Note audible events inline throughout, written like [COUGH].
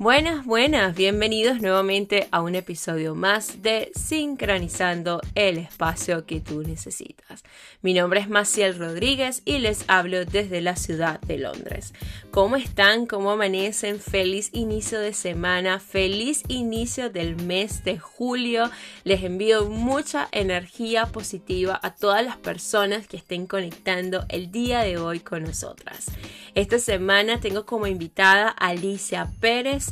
Buenas, buenas, bienvenidos nuevamente a un episodio más de Sincronizando el espacio que tú necesitas. Mi nombre es Maciel Rodríguez y les hablo desde la ciudad de Londres. ¿Cómo están? ¿Cómo amanecen? Feliz inicio de semana, feliz inicio del mes de julio. Les envío mucha energía positiva a todas las personas que estén conectando el día de hoy con nosotras. Esta semana tengo como invitada a Alicia Pérez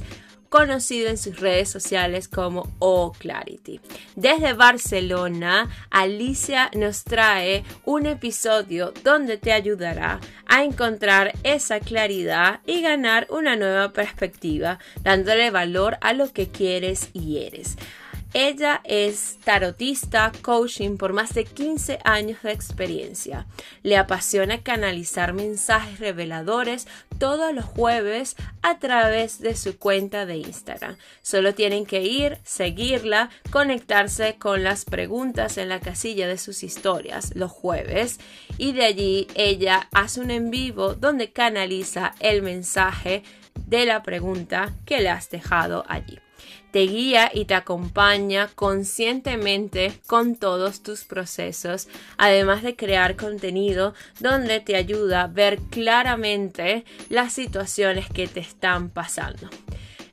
conocido en sus redes sociales como O Clarity. Desde Barcelona, Alicia nos trae un episodio donde te ayudará a encontrar esa claridad y ganar una nueva perspectiva, dándole valor a lo que quieres y eres. Ella es tarotista, coaching por más de 15 años de experiencia. Le apasiona canalizar mensajes reveladores todos los jueves a través de su cuenta de Instagram. Solo tienen que ir, seguirla, conectarse con las preguntas en la casilla de sus historias los jueves y de allí ella hace un en vivo donde canaliza el mensaje de la pregunta que le has dejado allí te guía y te acompaña conscientemente con todos tus procesos, además de crear contenido donde te ayuda a ver claramente las situaciones que te están pasando.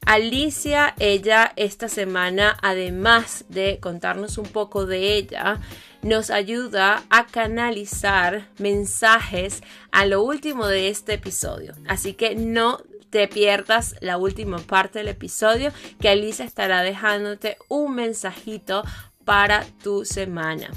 Alicia, ella esta semana, además de contarnos un poco de ella, nos ayuda a canalizar mensajes a lo último de este episodio. Así que no te pierdas la última parte del episodio que Alicia estará dejándote un mensajito para tu semana.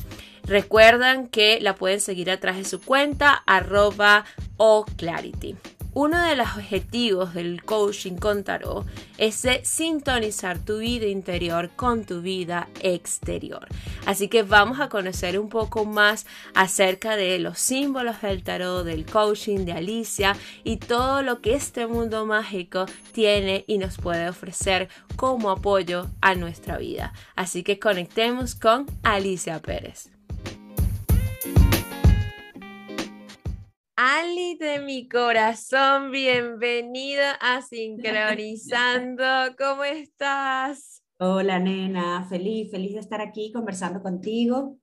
Recuerdan que la pueden seguir a través de su cuenta arroba o clarity. Uno de los objetivos del coaching con tarot es sintonizar tu vida interior con tu vida exterior. Así que vamos a conocer un poco más acerca de los símbolos del tarot, del coaching de Alicia y todo lo que este mundo mágico tiene y nos puede ofrecer como apoyo a nuestra vida. Así que conectemos con Alicia Pérez. Ali de mi corazón, bienvenida a Sincronizando. ¿Cómo estás? Hola, nena. Feliz, feliz de estar aquí conversando contigo.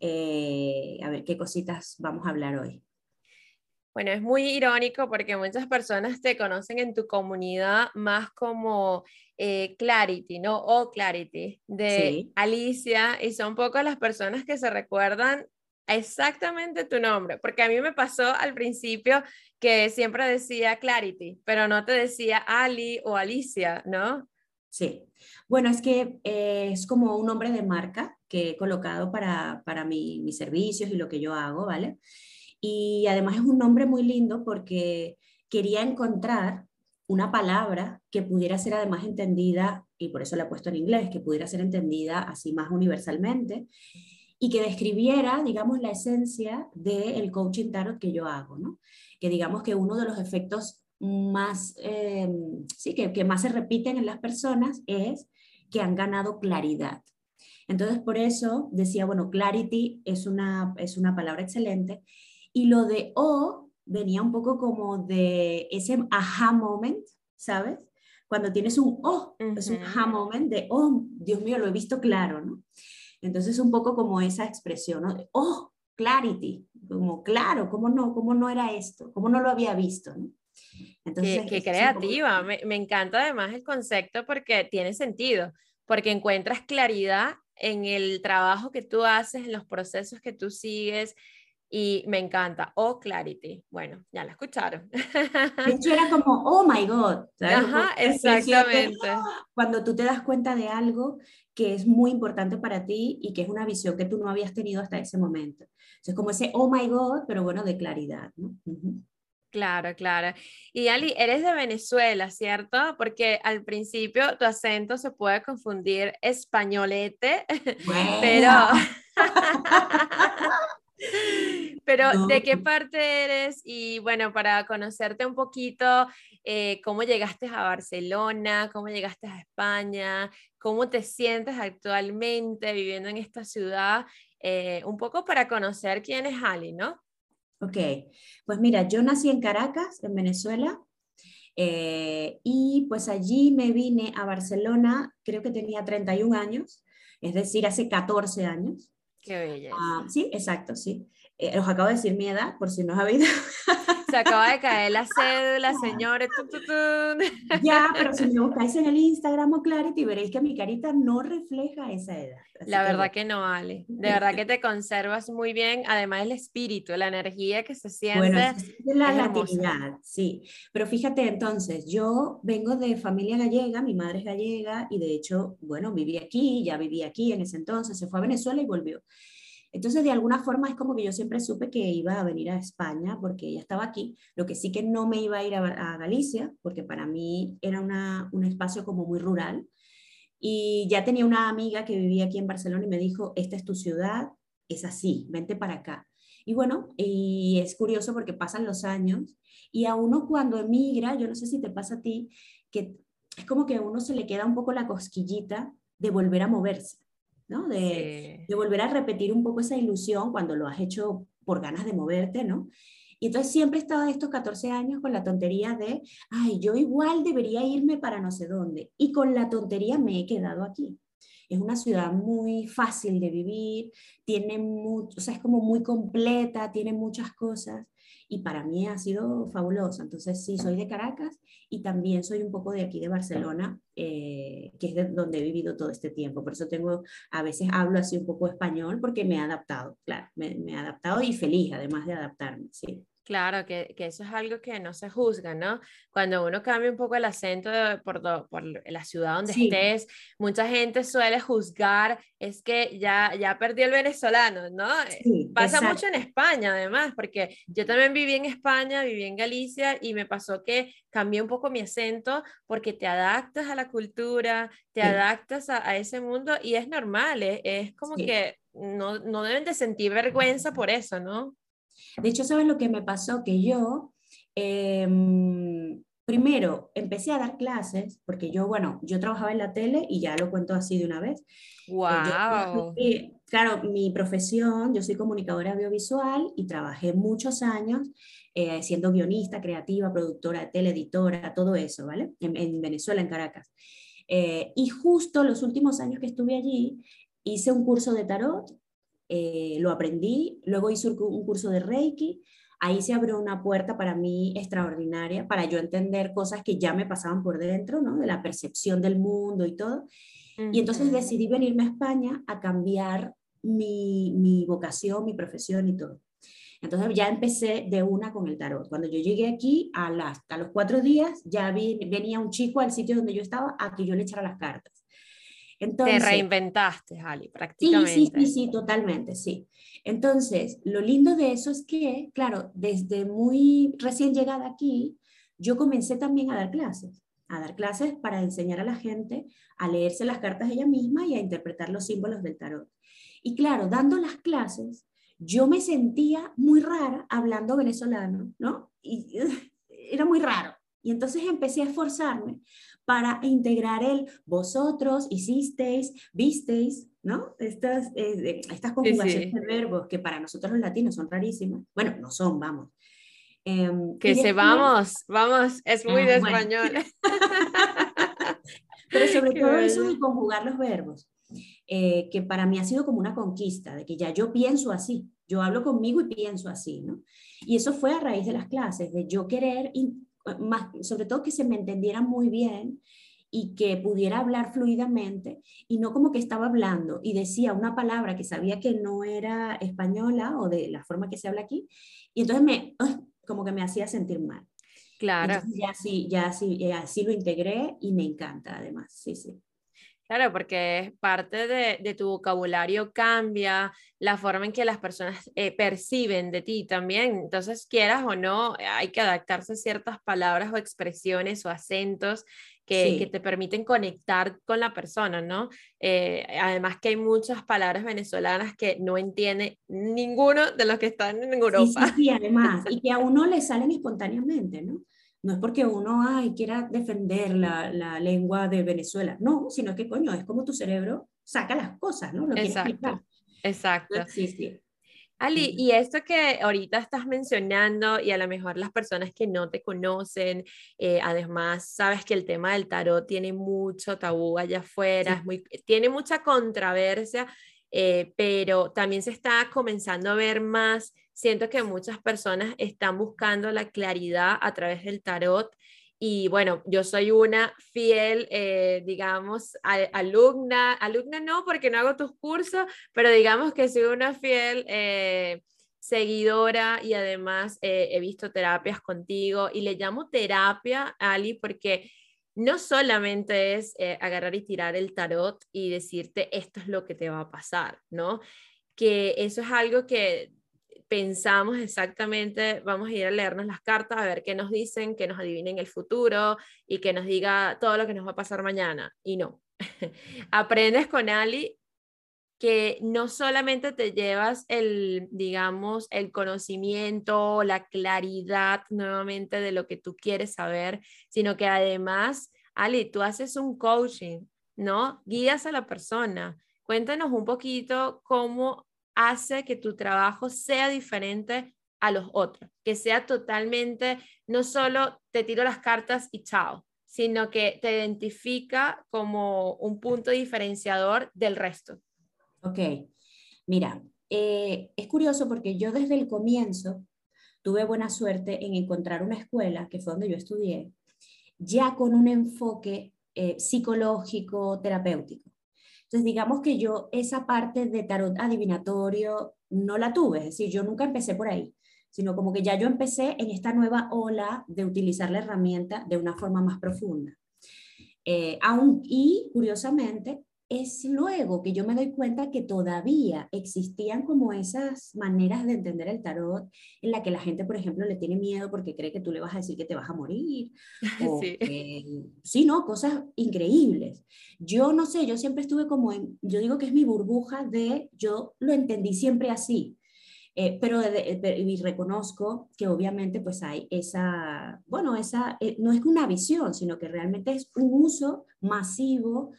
Eh, a ver qué cositas vamos a hablar hoy. Bueno, es muy irónico porque muchas personas te conocen en tu comunidad más como eh, Clarity, ¿no? O Clarity de Alicia, y son pocas las personas que se recuerdan exactamente tu nombre, porque a mí me pasó al principio que siempre decía Clarity, pero no te decía Ali o Alicia, ¿no? Sí, bueno, es que eh, es como un nombre de marca que he colocado para, para mis servicios y lo que yo hago, ¿vale? Y además es un nombre muy lindo porque quería encontrar una palabra que pudiera ser además entendida, y por eso la he puesto en inglés, que pudiera ser entendida así más universalmente y que describiera, digamos, la esencia del coaching tarot que yo hago, ¿no? Que digamos que uno de los efectos más, em, sí, que, que más se repiten en las personas es que han ganado claridad. Entonces, por eso decía, bueno, clarity es una, es una palabra excelente. Y lo de O venía un poco como de ese aha moment, ¿sabes? Cuando tienes un O, es un aha moment de, oh, Dios mío, lo he visto claro, ¿no? Entonces, un poco como esa expresión, ¿no? Oh, clarity, como claro, ¿cómo no, cómo no era esto? ¿Cómo no lo había visto? ¿no? Entonces, qué, creativa, me, me, encanta además el concepto porque tiene sentido, porque encuentras claridad en el trabajo que tú haces, en los procesos que tú sigues, y me encanta. Oh, Clarity. Bueno, ya la escucharon. De hecho, era como, oh my God. Ajá, exactamente. Cuando tú te das cuenta de algo que es muy importante para ti y que es una visión que tú no habías tenido hasta ese momento. Es como ese, oh my God, pero bueno, de claridad. ¿no? Claro, claro. Y Ali, eres de Venezuela, ¿cierto? Porque al principio tu acento se puede confundir españolete, [LAUGHS] pero... [LAUGHS] Pero, ¿de qué parte eres? Y bueno, para conocerte un poquito, eh, ¿cómo llegaste a Barcelona? ¿Cómo llegaste a España? ¿Cómo te sientes actualmente viviendo en esta ciudad? Eh, un poco para conocer quién es Ali, ¿no? Ok, pues mira, yo nací en Caracas, en Venezuela. Eh, y pues allí me vine a Barcelona, creo que tenía 31 años, es decir, hace 14 años. Qué belleza. Ah, sí, exacto, sí. Eh, os acabo de decir mi edad, por si no os habéis [LAUGHS] Se acaba de caer la cédula, señores. Ya, pero si me [LAUGHS] buscáis en el Instagram o Clarity, veréis que mi carita no refleja esa edad. la verdad que, no, Ale. De verdad que te conservas muy bien. Además, el espíritu, la energía que se siente. Bueno, es la latinidad, sí. Pero fíjate, entonces, yo vengo de familia gallega, mi madre es gallega y de hecho, bueno, viví aquí, ya viví aquí en ese entonces, se fue a Venezuela y volvió. Entonces, de alguna forma es como que yo siempre supe que iba a venir a España porque ella estaba aquí, lo que sí que no me iba a ir a, Galicia, porque para mí era una, un espacio como muy rural. Y ya tenía una amiga que vivía aquí en Barcelona y me dijo, esta es tu ciudad, es así, vente para acá. Y bueno, y es curioso porque pasan los años y a uno cuando emigra, yo no sé si te pasa a ti, que es como que a uno se le queda un poco la cosquillita de volver a moverse. ¿No? De, de, volver a repetir un poco esa ilusión cuando lo has hecho por ganas de moverte, ¿no? Y entonces siempre he estado estos 14 años con la tontería de, ay, yo igual debería irme para no sé dónde. Y con la tontería me he quedado aquí. Es una ciudad muy fácil de vivir, tiene mucho, o sea, es como muy completa, tiene muchas cosas y para mí ha sido fabuloso. Entonces sí, soy de Caracas y también soy un poco de aquí de Barcelona, eh, que es donde he vivido todo este tiempo. Por eso tengo, a veces hablo así un poco español porque me he adaptado, claro, me, me he adaptado y feliz además de adaptarme, sí. Claro, que, que, eso es algo que no se juzga, ¿no? Cuando uno cambia un poco el acento por, por, la ciudad donde estés, mucha gente suele juzgar, es que ya, ya perdió el venezolano, ¿no? Eh, pasa mucho en España, además, porque yo también viví en España, viví en Galicia y me pasó que cambié un poco mi acento porque te adaptas a la cultura, te adaptas a, a, ese mundo y es normal, es, es como que no, no deben de sentir vergüenza por eso, ¿no? De hecho, ¿sabes lo que me pasó? Que yo, em, primero, empecé a dar clases, porque yo, bueno, yo trabajaba en la tele y ya lo cuento así de una vez. ¡Wow! Eh, claro, mi profesión, yo soy comunicadora audiovisual y trabajé muchos años eh, siendo guionista, creativa, productora de tele, editora, todo eso, ¿vale? En, Venezuela, en Caracas. Eh, y justo los últimos años que estuve allí, hice un curso de tarot eh, lo aprendí, luego hice un curso de Reiki, ahí se abrió una puerta para mí extraordinaria, para yo entender cosas que ya me pasaban por dentro, ¿no? De la percepción del mundo y todo. Y entonces decidí venirme a España a cambiar mi, mi vocación, mi profesión y todo. Entonces ya empecé de una con el tarot. Cuando yo llegué aquí, a, las, a los cuatro días, ya vi, venía un chico al sitio donde yo estaba a que yo le echara las cartas. Te reinventaste, Ali, prácticamente. Sí, sí, sí, totalmente, sí. Entonces, lo lindo de eso es que, claro, desde muy recién llegada aquí, yo comencé también a dar clases, a dar clases para enseñar a la gente a leerse las cartas ella misma y a interpretar los símbolos del tarot. Y claro, dando las clases, yo me sentía muy rara hablando venezolano, ¿no? Y [LAUGHS] era muy raro. Y entonces empecé a esforzarme para integrar el vosotros, hicisteis, visteis, ¿no? Estas, eh, estas conjugaciones de verbos que para nosotros los latinos son rarísimas. Bueno, no son, vamos. Em, que se vamos, vamos, es muy de ah, español. [LAUGHS] Pero sobre [LAUGHS] todo eso de conjugar los verbos, eh, que para mí ha sido como una conquista, de que ya yo pienso así, yo hablo conmigo y pienso así, ¿no? Y eso fue a raíz de las clases, de yo querer más, sobre todo que se me entendiera muy bien y que pudiera hablar fluidamente y no como que estaba hablando y decía una palabra que sabía que no era española o de la forma que se habla aquí y entonces me como que me hacía sentir mal. Claro. ya sí, ya sí, así lo integré y me encanta además, sí, sí. Claro, porque parte de, tu vocabulario cambia, la forma en que las personas eh, perciben de ti también. Entonces, quieras o no, hay que adaptarse a ciertas palabras o expresiones o acentos que, te permiten conectar con la persona, ¿no? Eh, además que hay muchas palabras venezolanas que no entiende ninguno de los que están en Europa. Sí, sí, además, [LAUGHS] y que a uno le salen espontáneamente, ¿no? No es porque uno ay, quiera defender la, la, lengua de Venezuela, no, sino que coño, es como tu cerebro saca las cosas, ¿no? exacto, exacto. Sí, sí. Ali, y esto que ahorita estás mencionando y a lo mejor las personas que no te conocen, eh, además sabes que el tema del tarot tiene mucho tabú allá afuera, es muy, tiene mucha controversia, eh, pero también se está comenzando a ver más. Siento que muchas personas están buscando la claridad a través del tarot y bueno, yo soy una fiel, eh, digamos, alumna, alumna no porque no hago tus cursos, pero digamos que soy una fiel eh, seguidora y además eh, he visto terapias contigo y le llamo terapia, Ali, porque no solamente es agarrar y tirar el tarot y decirte esto es lo que te va a pasar, ¿no? Que eso es algo que pensamos exactamente, vamos a ir a leernos las cartas, a ver qué nos dicen, que nos adivinen el futuro y que nos diga todo lo que nos va a pasar mañana. Y no. [LAUGHS] Aprendes con Ali que no solamente te llevas el, digamos, el conocimiento, la claridad nuevamente de lo que tú quieres saber, sino que además, Ali, tú haces un coaching, ¿no? Guías a la persona. Cuéntanos un poquito cómo hace que tu trabajo sea diferente a los otros, que sea totalmente, no solo te tiro las cartas y chao, sino que te identifica como un punto diferenciador del resto. Ok, mira, eh, es curioso porque yo desde el comienzo tuve buena suerte en encontrar una escuela, que fue donde yo estudié, ya con un enfoque eh, psicológico, terapéutico. Entonces, digamos que yo esa parte de tarot adivinatorio no la tuve, es decir, yo nunca empecé por ahí, sino como que ya yo empecé en esta nueva ola de utilizar la herramienta de una forma más profunda. Eh, aún, y curiosamente, es luego que yo me doy cuenta que todavía existían como esas maneras de entender el tarot en la que la gente, por ejemplo, le tiene miedo porque cree que tú le vas a decir que te vas a morir. [LAUGHS] O sí. sí, no, cosas increíbles. Yo no sé, yo siempre estuve como en, yo digo que es mi burbuja de, yo lo entendí siempre así. Eh, pero, y reconozco que obviamente pues hay esa, bueno, esa, eh, no es una visión, sino que realmente es un uso masivo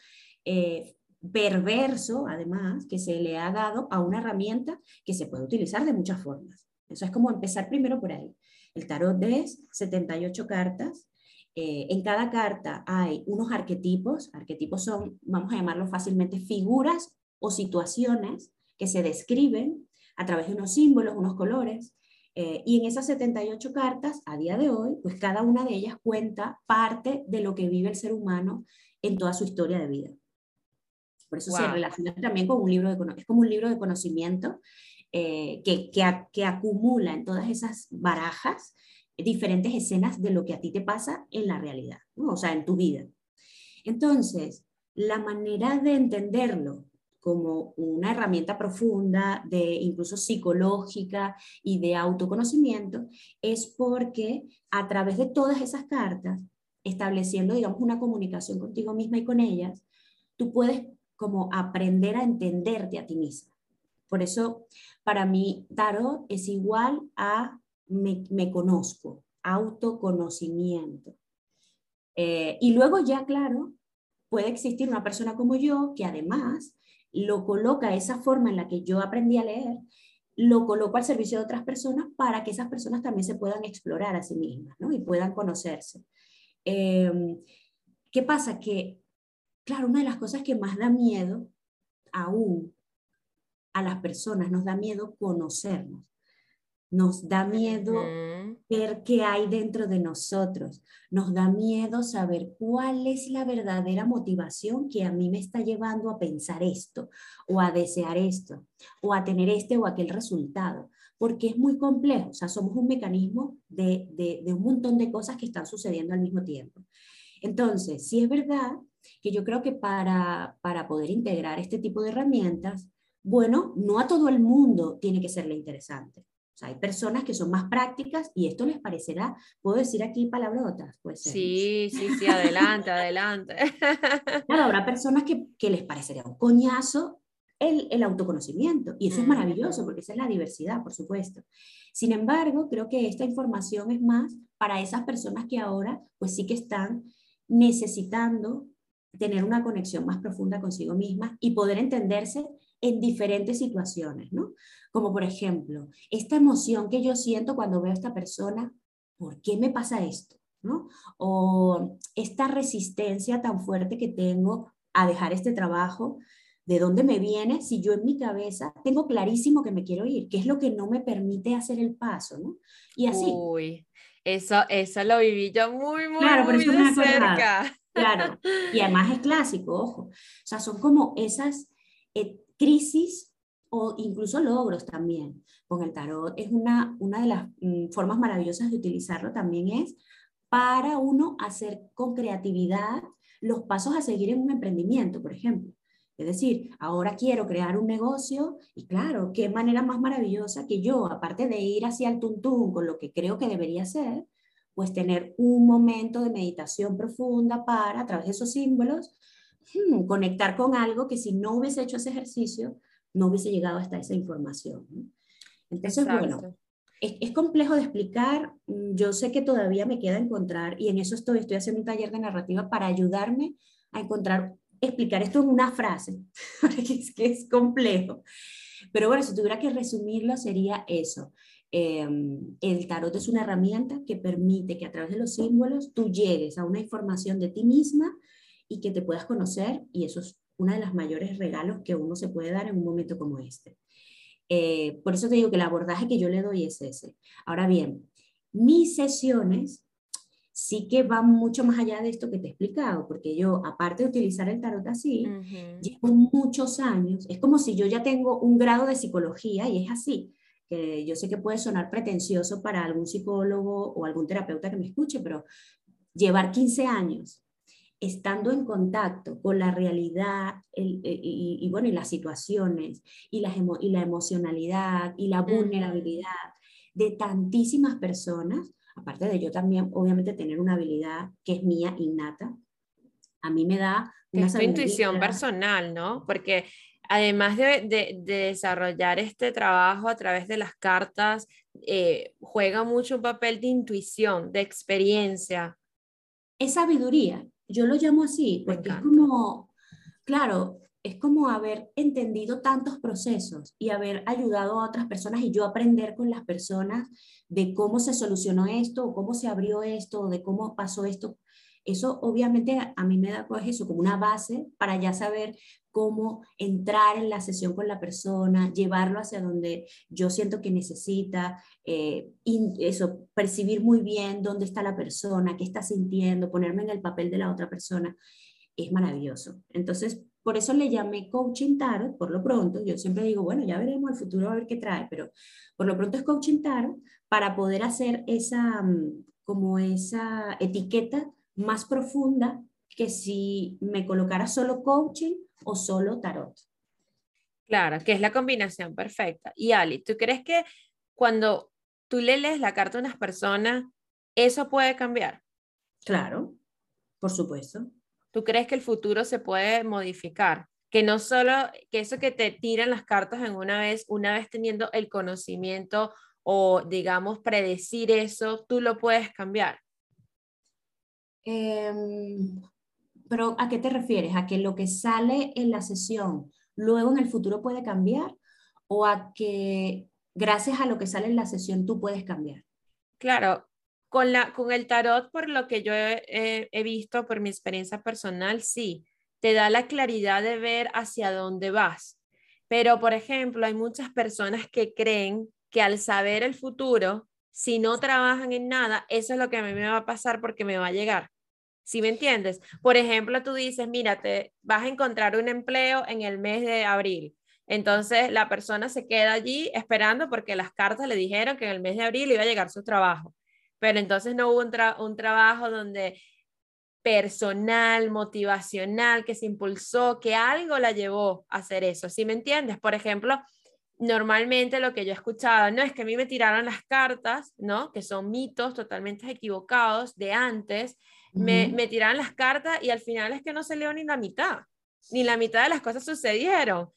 eh, perverso, además, que se le ha dado a una herramienta que se puede utilizar de muchas formas. Eso es como empezar primero por ahí. El tarot es 78 cartas. Eh, en cada carta hay unos arquetipos. Arquetipos son, vamos a llamarlo fácilmente, figuras o situaciones que se describen a través de unos símbolos, unos colores. Eh, y en esas 78 cartas, a día de hoy, pues cada una de ellas cuenta parte de lo que vive el ser humano en toda su historia de vida. Por eso se relaciona también con un libro de es como un libro de conocimiento eh, que, que, acumula en todas esas barajas diferentes escenas de lo que a ti te pasa en la realidad, o sea, en tu vida. Entonces, la manera de entenderlo como una herramienta profunda, de incluso psicológica y de autoconocimiento, es porque a través de todas esas cartas, estableciendo, digamos, una comunicación contigo misma y con ellas, tú puedes como aprender a entenderte a ti misma. Por eso, para mí, tarot es igual a me, conozco, autoconocimiento. Eh, y luego ya, claro, puede existir una persona como yo que además lo coloca esa forma en la que yo aprendí a leer, lo coloco al servicio de otras personas para que esas personas también se puedan explorar a sí mismas ¿no? y puedan conocerse. Eh, ¿Qué pasa? Que Claro, una de las cosas que más da miedo aún a las personas, nos da miedo conocernos, nos da miedo ver qué hay dentro de nosotros, nos da miedo saber cuál es la verdadera motivación que a mí me está llevando a pensar esto, o a desear esto, o a tener este o aquel resultado, porque es muy complejo, o sea, somos un mecanismo de, de un montón de cosas que están sucediendo al mismo tiempo. Entonces, si es verdad que yo creo que para, para poder integrar este tipo de herramientas, bueno, no a todo el mundo tiene que serle interesante. O sea, hay personas que son más prácticas y esto les parecerá, puedo decir aquí palabrotas, pues. Sí, sí, sí, adelante, adelante. [LAUGHS] Claro, habrá personas que, que les parecerá un coñazo el, el, autoconocimiento y eso es maravilloso porque esa es la diversidad, por supuesto. Sin embargo, creo que esta información es más para esas personas que ahora pues sí que están necesitando tener una conexión más profunda consigo misma y poder entenderse en diferentes situaciones, ¿no? Como por ejemplo, esta emoción que yo siento cuando veo a esta persona, ¿por qué me pasa esto? ¿no? O esta resistencia tan fuerte que tengo a dejar este trabajo, ¿de dónde me viene? Si yo en mi cabeza tengo clarísimo que me quiero ir, ¿qué es lo que no me permite hacer el paso, ¿no? Y así. Uy, eso, eso lo viví yo muy, muy, claro, muy de cerca. Claro, y además es clásico, ojo. O sea, son como esas eh, crisis o incluso logros también. Con el tarot es una, una de las mm, formas maravillosas de utilizarlo también es para uno hacer con creatividad los pasos a seguir en un emprendimiento, por ejemplo. Es decir, ahora quiero crear un negocio y claro, qué manera más maravillosa que yo, aparte de ir hacia el tuntún con lo que creo que debería ser, pues tener un momento de meditación profunda para, a través de esos símbolos, hmm, conectar con algo que si no hubiese hecho ese ejercicio, no hubiese llegado hasta esa información. Entonces, bueno, es, complejo de explicar, yo sé que todavía me queda encontrar, y en eso estoy, estoy haciendo un taller de narrativa para ayudarme a encontrar, explicar esto en una frase, [LAUGHS] porque es que es complejo. Pero bueno, si tuviera que resumirlo, sería eso. Em, el tarot es una herramienta que permite que a través de los símbolos tú llegues a una información de ti misma y que te puedas conocer, y eso es uno de los mayores regalos que uno se puede dar en un momento como este. Eh, por eso te digo que el abordaje que yo le doy es ese. Ahora bien, mis sesiones sí que van mucho más allá de esto que te he explicado, porque yo, aparte de utilizar el tarot así, llevo muchos años, es como si yo ya tengo un grado de psicología y es así, que yo sé que puede sonar pretencioso para algún psicólogo o algún terapeuta que me escuche, pero llevar 15 años estando en contacto con la realidad eh, y, bueno, y las situaciones y, y la emocionalidad y la vulnerabilidad de tantísimas personas, aparte de yo también, obviamente, tener una habilidad que es mía innata, a mí me da una es tu intuición personal, ¿no? Porque además de, de, desarrollar este trabajo a través de las cartas, eh, juega mucho un papel de intuición, de experiencia. Es sabiduría, yo lo llamo así, porque es como, claro, es como haber entendido tantos procesos y haber ayudado a otras personas y yo aprender con las personas de cómo se solucionó esto, o cómo se abrió esto, o de cómo pasó esto. Eso obviamente a mí me da pues, eso como una base para ya saber cómo entrar en la sesión con la persona, llevarlo hacia donde yo siento que necesita, eh, eso, percibir muy bien dónde está la persona, qué está sintiendo, ponerme en el papel de la otra persona, es maravilloso. Entonces, por eso le llamé coaching tarot, por lo pronto, yo siempre digo, bueno, ya veremos el futuro a ver qué trae, pero por lo pronto es coaching tarot para poder hacer esa, mm, como esa etiqueta más profunda que si me colocara solo coaching o solo tarot. Claro, que es la combinación perfecta. Y Ali, ¿tú crees que cuando tú le lees la carta a unas personas, eso puede cambiar? Claro, por supuesto. ¿Tú crees que el futuro se puede modificar? Que no solo, que eso que te tiran las cartas en una vez, una vez teniendo el conocimiento o digamos predecir eso, tú lo puedes cambiar. Em, pero ¿a qué te refieres? ¿A que lo que sale en la sesión luego en el futuro puede cambiar? ¿O a que gracias a lo que sale en la sesión tú puedes cambiar? Claro, con, la, con el tarot, por lo que yo he, he visto, por mi experiencia personal, sí, te da la claridad de ver hacia dónde vas. Pero, por ejemplo, hay muchas personas que creen que al saber el futuro, si no trabajan en nada, eso es lo que a mí me va a pasar porque me va a llegar. ¿Sí me entiendes? Por ejemplo, tú dices, mira, te vas a encontrar un empleo en el mes de abril. Entonces la persona se queda allí esperando porque las cartas le dijeron que en el mes de abril iba a llegar su trabajo. Pero entonces no hubo un, trabajo donde personal, motivacional, que se impulsó, que algo la llevó a hacer eso. ¿Sí me entiendes? Por ejemplo, normalmente lo que yo he escuchado, no es que a mí me tiraron las cartas, ¿no? Que son mitos totalmente equivocados de antes, me, me tiraron las cartas y al final es que no se leo ni la mitad, ni la mitad de las cosas sucedieron.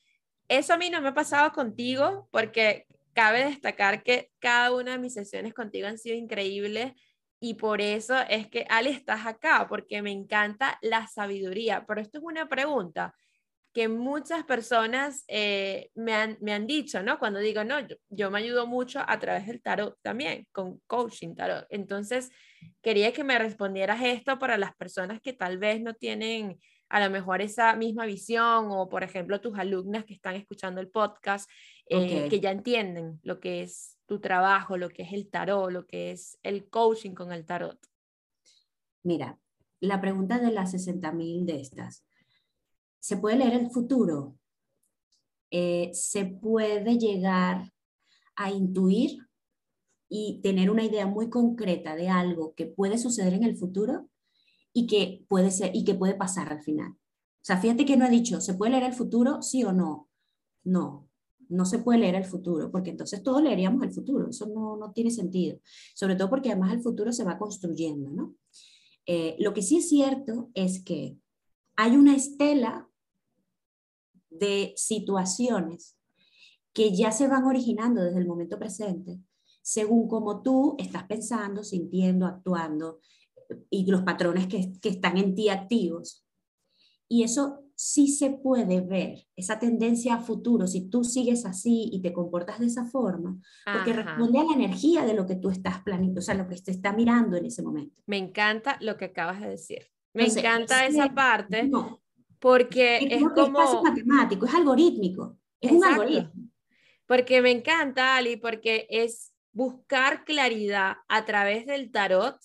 Eso a mí no me ha pasado contigo porque cabe destacar que cada una de mis sesiones contigo han sido increíbles y por eso es que Ale estás acá, porque me encanta la sabiduría. Pero esto es una pregunta. que muchas personas eh, me, han, me, han, dicho, ¿no? Cuando digo, no, yo, yo, me ayudo mucho a través del tarot también, con coaching tarot. Entonces, quería que me respondieras esto para las personas que tal vez no tienen a lo mejor esa misma visión o, por ejemplo, tus alumnas que están escuchando el podcast, eh, que ya entienden lo que es tu trabajo, lo que es el tarot, lo que es el coaching con el tarot. Mira, la pregunta de las 60.000 de estas. ¿Se puede leer el futuro? Eh, ¿Se puede llegar a intuir y tener una idea muy concreta de algo que puede suceder en el futuro y que puede ser y que puede pasar al final? O sea, fíjate que no ha dicho, ¿se puede leer el futuro? Sí o no. No, no se puede leer el futuro, porque entonces todos leeríamos el futuro. Eso no, no tiene sentido. Sobre todo porque además el futuro se va construyendo, ¿no? Eh, lo que sí es cierto es que hay una estela de situaciones que ya se van originando desde el momento presente, según como tú estás pensando, sintiendo, actuando y los patrones que, que están en ti activos. Y eso sí se puede ver, esa tendencia a futuro, si tú sigues así y te comportas de esa forma, porque responde a la energía de lo que tú estás planeando, o sea, lo que te está mirando en ese momento. Me encanta lo que acabas de decir. Me encanta esa parte, porque es, como... Es matemático, es algorítmico, es un algoritmo. Porque me encanta, Ali, porque es buscar claridad a través del tarot,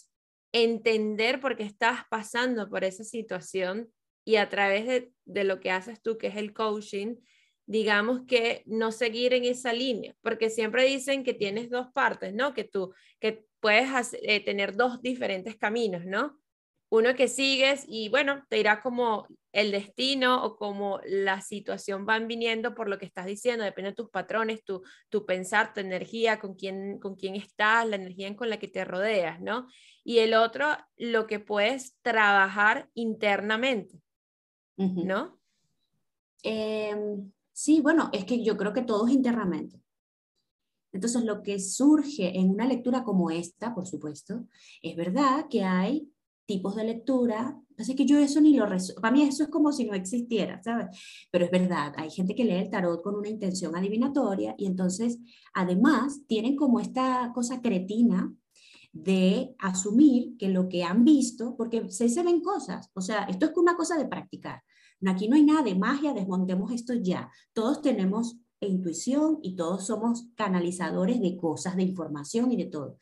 entender por qué estás pasando por esa situación y a través de, de, lo que haces tú, que es el coaching, digamos que no seguir en esa línea, porque siempre dicen que tienes dos partes, ¿no? Que tú, que puedes eh, tener dos diferentes caminos, ¿no? Uno que sigues y bueno, te irá como el destino o como la situación van viniendo por lo que estás diciendo, depende de tus patrones, tu, tu pensar, tu energía, con quién, con quién estás, la energía con la que te rodeas, ¿no? Y el otro, lo que puedes trabajar internamente. ¿no? Em, sí, bueno, es que yo creo que todo es internamente. Entonces, lo que surge en una lectura como esta, por supuesto, es verdad que hay tipos de lectura. Así que yo eso ni lo Para mí eso es como si no existiera, ¿sabes? Pero es verdad, hay gente que lee el tarot con una intención adivinatoria y entonces, además, tienen como esta cosa cretina de asumir que lo que han visto, porque se, se ven cosas, o sea, esto es una cosa de practicar. Aquí no hay nada de magia, desmontemos esto ya. Todos tenemos intuición y todos somos canalizadores de cosas, de información y de todo.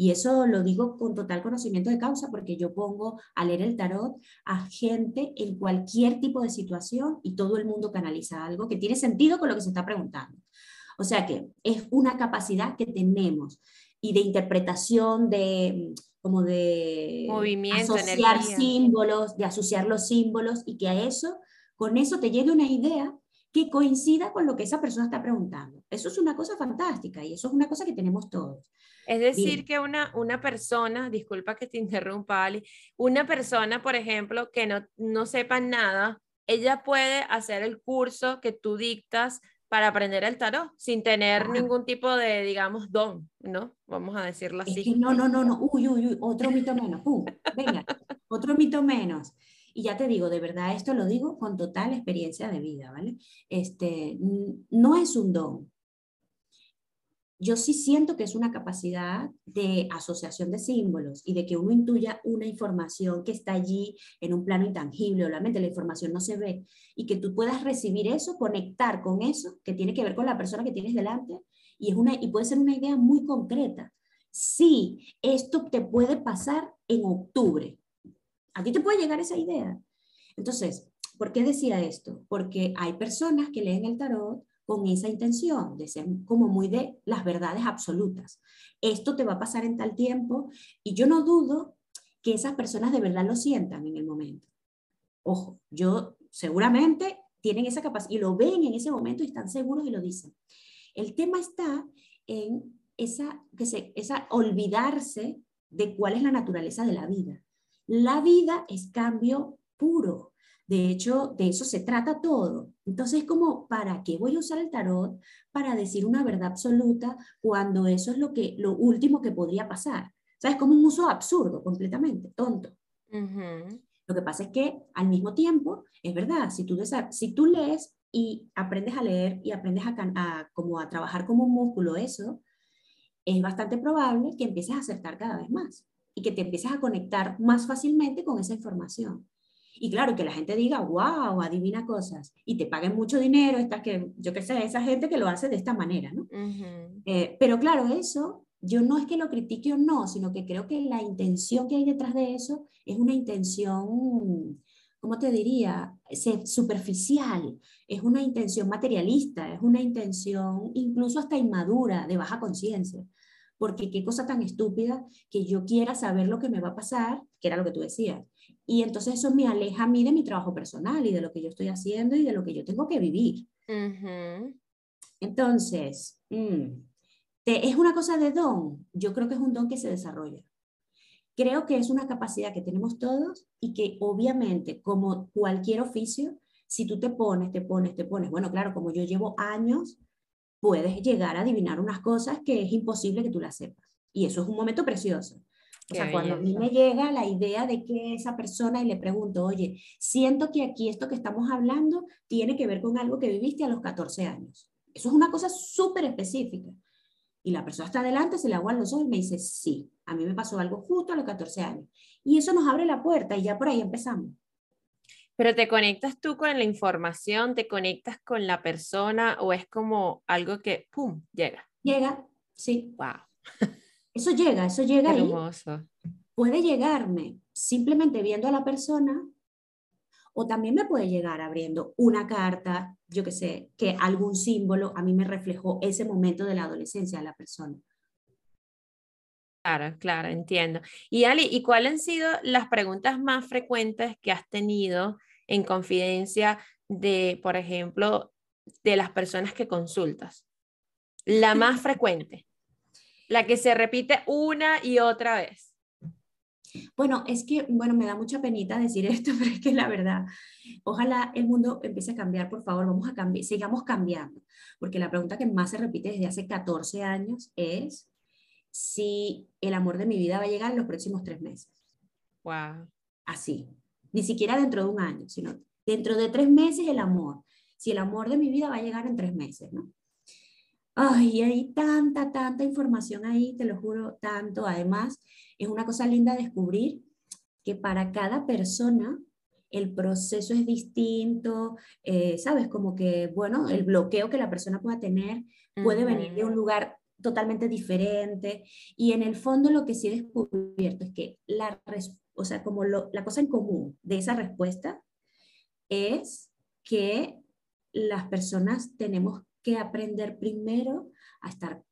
Y eso lo digo con total conocimiento de causa porque yo pongo a leer el tarot a gente en cualquier tipo de situación y todo el mundo canaliza algo que tiene sentido con lo que se está preguntando. O sea que es una capacidad que tenemos y de interpretación, de como de Movimiento, asociar símbolos, de asociar los símbolos y que a eso, con eso te llegue una idea que coincida con lo que esa persona está preguntando. Eso es una cosa fantástica y eso es una cosa que tenemos todos. Es decir, que una, una persona, disculpa que te interrumpa, Ali, una persona, por ejemplo, que no, no sepa nada, ella puede hacer el curso que tú dictas para aprender el tarot sin tener ningún tipo de, digamos, don, ¿no? Vamos a decirlo así. no, no, no, no, uy, uy, uy, otro mito menos, venga, otro mito menos. Y ya te digo, de verdad, esto lo digo con total experiencia de vida, ¿vale? Este, no es un don, yo sí siento que es una capacidad de asociación de símbolos y de que uno intuya una información que está allí en un plano intangible, obviamente la información no se ve, y que tú puedas recibir eso, conectar con eso que tiene que ver con la persona que tienes delante, y, es una, y puede ser una idea muy concreta. Sí, esto te puede pasar en octubre. A ti te puede llegar esa idea. Entonces, ¿por qué decía esto? Porque hay personas que leen el tarot con esa intención de ser como muy de las verdades absolutas. Esto te va a pasar en tal tiempo y yo no dudo que esas personas de verdad lo sientan en el momento. Ojo, yo seguramente tienen esa capacidad y lo ven en ese momento y están seguros y lo dicen. El tema está en esa, que se, esa olvidarse de cuál es la naturaleza de la vida. La vida es cambio puro. De hecho, de eso se trata todo. Entonces, como, ¿para qué voy a usar el tarot para decir una verdad absoluta cuando eso es lo, que, lo último que podría pasar? O sea, es como un uso absurdo, completamente, tonto. Lo que pasa es que al mismo tiempo, es verdad, si tú, si tú lees y aprendes a leer y aprendes a, como a trabajar como un músculo eso, es bastante probable que empieces a acertar cada vez más y que te empieces a conectar más fácilmente con esa información. Y claro, que la gente diga, wow, adivina cosas, y te paguen mucho dinero, esta que, yo qué sé, esa gente que lo hace de esta manera, ¿no? Eh, pero claro, eso, yo no es que lo critique o no, sino que creo que la intención que hay detrás de eso es una intención, ¿cómo te diría? Superficial, es una intención materialista, es una intención incluso hasta inmadura, de baja conciencia porque qué cosa tan estúpida que yo quiera saber lo que me va a pasar, que era lo que tú decías. Y entonces eso me aleja a mí de mi trabajo personal y de lo que yo estoy haciendo y de lo que yo tengo que vivir. Entonces, mm, ¿es una cosa de don? Yo creo que es un don que se desarrolla. Creo que es una capacidad que tenemos todos y que obviamente, como cualquier oficio, si tú te pones, te pones, te pones, bueno, claro, como yo llevo años puedes llegar a adivinar unas cosas que es imposible que tú las sepas. Y eso es un momento precioso. O sea, cuando a mí me llega la idea de que esa persona y le pregunto, oye, siento que aquí esto que estamos hablando tiene que ver con algo que viviste a los 14 años. Eso es una cosa súper específica. Y la persona está adelante, se le aguan los ojos y me dice, sí, a mí me pasó algo justo a los 14 años. Y eso nos abre la puerta y ya por ahí empezamos. Pero te conectas tú con la información, te conectas con la persona o es como algo que, ¡pum!, llega. Llega, sí. Wow. [LAUGHS] Eso llega, eso llega Hermoso. ahí. Puede llegarme simplemente viendo a la persona o también me puede llegar abriendo una carta, yo que sé, que algún símbolo a mí me reflejó ese momento de la adolescencia de la persona. Claro, claro, entiendo. Y Ali, ¿y cuáles han sido las preguntas más frecuentes que has tenido en confidencia de, por ejemplo, de las personas que consultas? La más [LAUGHS] frecuente, la que se repite una y otra vez. Bueno, es que, bueno, me da mucha penita decir esto, [LAUGHS] pero es que la verdad, ojalá el mundo empiece a cambiar, por favor, vamos a cambiar, sigamos cambiando, porque la pregunta que más se repite desde hace 14 años es si el amor de mi vida va a llegar en los próximos tres meses. Wow. Así, ni siquiera dentro de un año, sino dentro de tres meses el amor. Si el amor de mi vida va a llegar en tres meses, ¿no? Ay, hay tanta, tanta información ahí, te lo juro, tanto. Además, es una cosa linda descubrir que para cada persona el proceso es distinto, eh, ¿sabes? Como que, bueno, el bloqueo que la persona pueda tener puede venir de un lugar totalmente diferente. Y en el fondo lo que sí he descubierto es que la, o sea, como la cosa en común de esa respuesta es que las personas tenemos que aprender primero a estar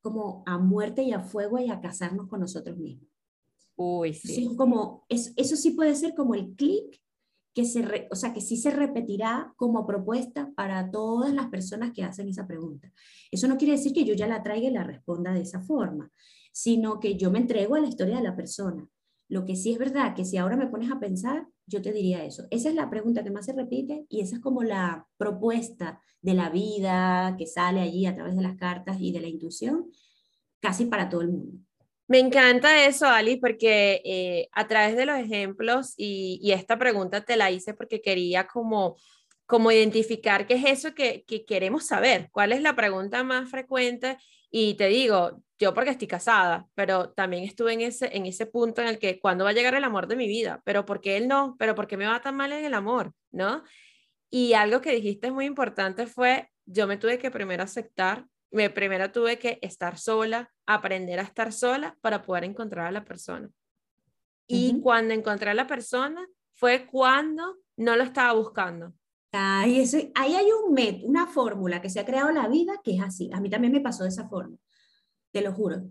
como a muerte y a fuego y a casarnos con nosotros mismos. Uy, sí. como, eso sí puede ser como el clic que se, o sea, que sí se repetirá como propuesta para todas las personas que hacen esa pregunta. Eso no quiere decir que yo ya la traiga y la responda de esa forma, sino que yo me entrego a la historia de la persona. Lo que sí es verdad que si ahora me pones a pensar, yo te diría eso. Esa es la pregunta que más se repite y esa es como la propuesta de la vida que sale allí a través de las cartas y de la intuición, casi para todo el mundo. Me encanta eso, Ali, porque eh, a través de los ejemplos y, esta pregunta te la hice porque quería como, identificar qué es eso que, que queremos saber, cuál es la pregunta más frecuente y te digo, yo porque estoy casada, pero también estuve en ese, punto en el que cuando va a llegar el amor de mi vida, pero ¿por qué él no? ¿Pero por qué me va tan mal en el amor? ¿No? Y algo que dijiste muy importante fue, yo me tuve que primero aceptar, me primero tuve que estar sola, aprender a estar sola para poder encontrar a la persona. Y cuando encontré a la persona fue cuando no lo estaba buscando. Ahí, ahí hay un met, una fórmula que se ha creado en la vida que es así. A mí también me pasó de esa forma te lo juro.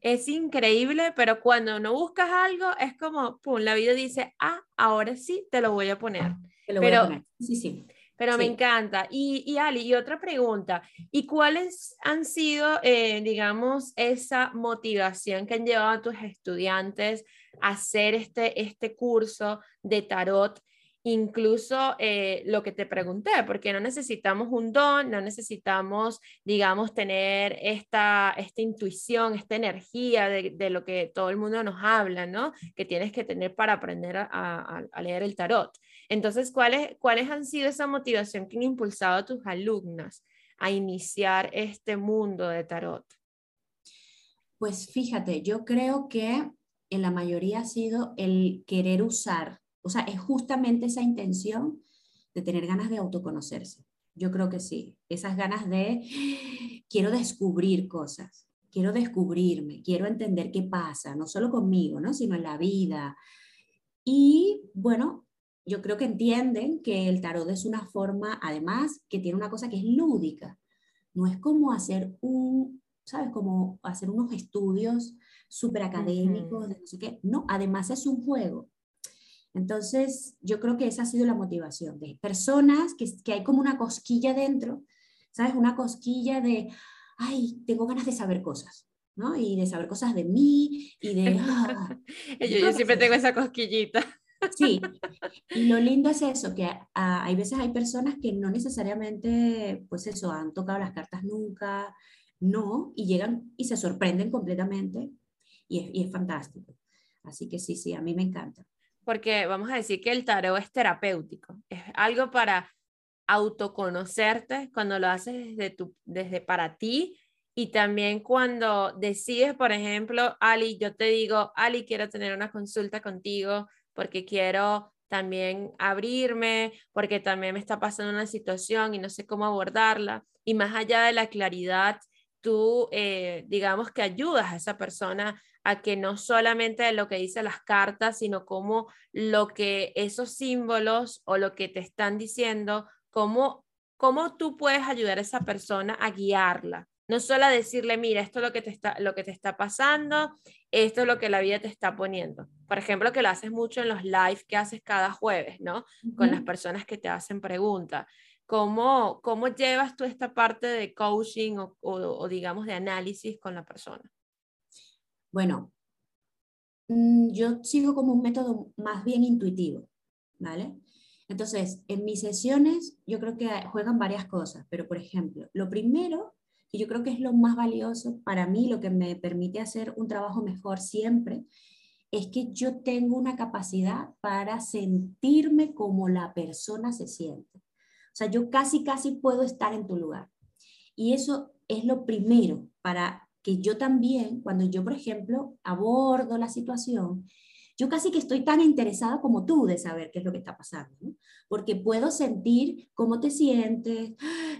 Es increíble, pero cuando no buscas algo, es como, pum, la vida dice, ah, ahora sí, te lo voy a poner. Te lo pero, voy a poner. Sí, sí. Pero me encanta. Y, y, Ali, y otra pregunta, ¿y cuáles han sido, eh, digamos, esa motivación que han llevado a tus estudiantes a hacer este, este curso de tarot? incluso eh, lo que te pregunté, porque no necesitamos un don, no necesitamos, digamos, tener esta, esta intuición, esta energía de, lo que todo el mundo nos habla, ¿no? Que tienes que tener para aprender a, leer el tarot. Entonces, ¿cuáles, ¿cuáles han sido esa motivación que han impulsado a tus alumnas a iniciar este mundo de tarot? Pues fíjate, yo creo que en la mayoría ha sido el querer usar o sea, es justamente esa intención de tener ganas de autoconocerse. Yo creo que sí, esas ganas de [GASPS] quiero descubrir cosas, quiero descubrirme, quiero entender qué pasa, no solo conmigo, ¿no? sino en la vida. Y bueno, yo creo que entienden que el tarot es una forma, además, que tiene una cosa que es lúdica. No es como hacer un, ¿sabes? Como hacer unos estudios súper académicos, de no sé qué. No, además es un juego. Entonces, yo creo que esa ha sido la motivación de personas que, que hay como una cosquilla dentro, ¿sabes? Una cosquilla de, ay, tengo ganas de saber cosas, ¿no? Y de saber cosas de mí y de... [LAUGHS] Ah, yo, siempre tengo esa cosquillita. Sí, y lo lindo es eso, que hay veces hay personas que no necesariamente, pues eso, han tocado las cartas nunca, no, y llegan y se sorprenden completamente y es, y es fantástico. Así que sí, sí, a mí me encanta porque vamos a decir que el tarot es terapéutico, es algo para autoconocerte cuando lo haces desde, tu, desde para ti y también cuando decides, por ejemplo, Ali, yo te digo, Ali, quiero tener una consulta contigo porque quiero también abrirme, porque también me está pasando una situación y no sé cómo abordarla. Y más allá de la claridad, tú, eh, digamos que ayudas a esa persona a que no solamente lo que dice las cartas, sino como lo que esos símbolos o lo que te están diciendo, cómo, cómo tú puedes ayudar a esa persona a guiarla. No solo a decirle, mira, esto es lo que, te está, lo que te está pasando, esto es lo que la vida te está poniendo. Por ejemplo, que lo haces mucho en los live que haces cada jueves, ¿no? Con las personas que te hacen preguntas. ¿Cómo, ¿Cómo llevas tú esta parte de coaching o digamos de análisis con la persona? Bueno, mm, yo sigo como un método más bien intuitivo, ¿vale? Entonces, en mis sesiones yo creo que juegan varias cosas, pero por ejemplo, lo primero, que yo creo que es lo más valioso para mí, lo que me permite hacer un trabajo mejor siempre, es que yo tengo una capacidad para sentirme como la persona se siente. O sea, yo casi, casi puedo estar en tu lugar. Y eso es lo primero para que yo también, cuando yo, por ejemplo, abordo la situación, yo casi que estoy tan interesada como tú de saber qué es lo que está pasando, porque puedo sentir cómo te sientes,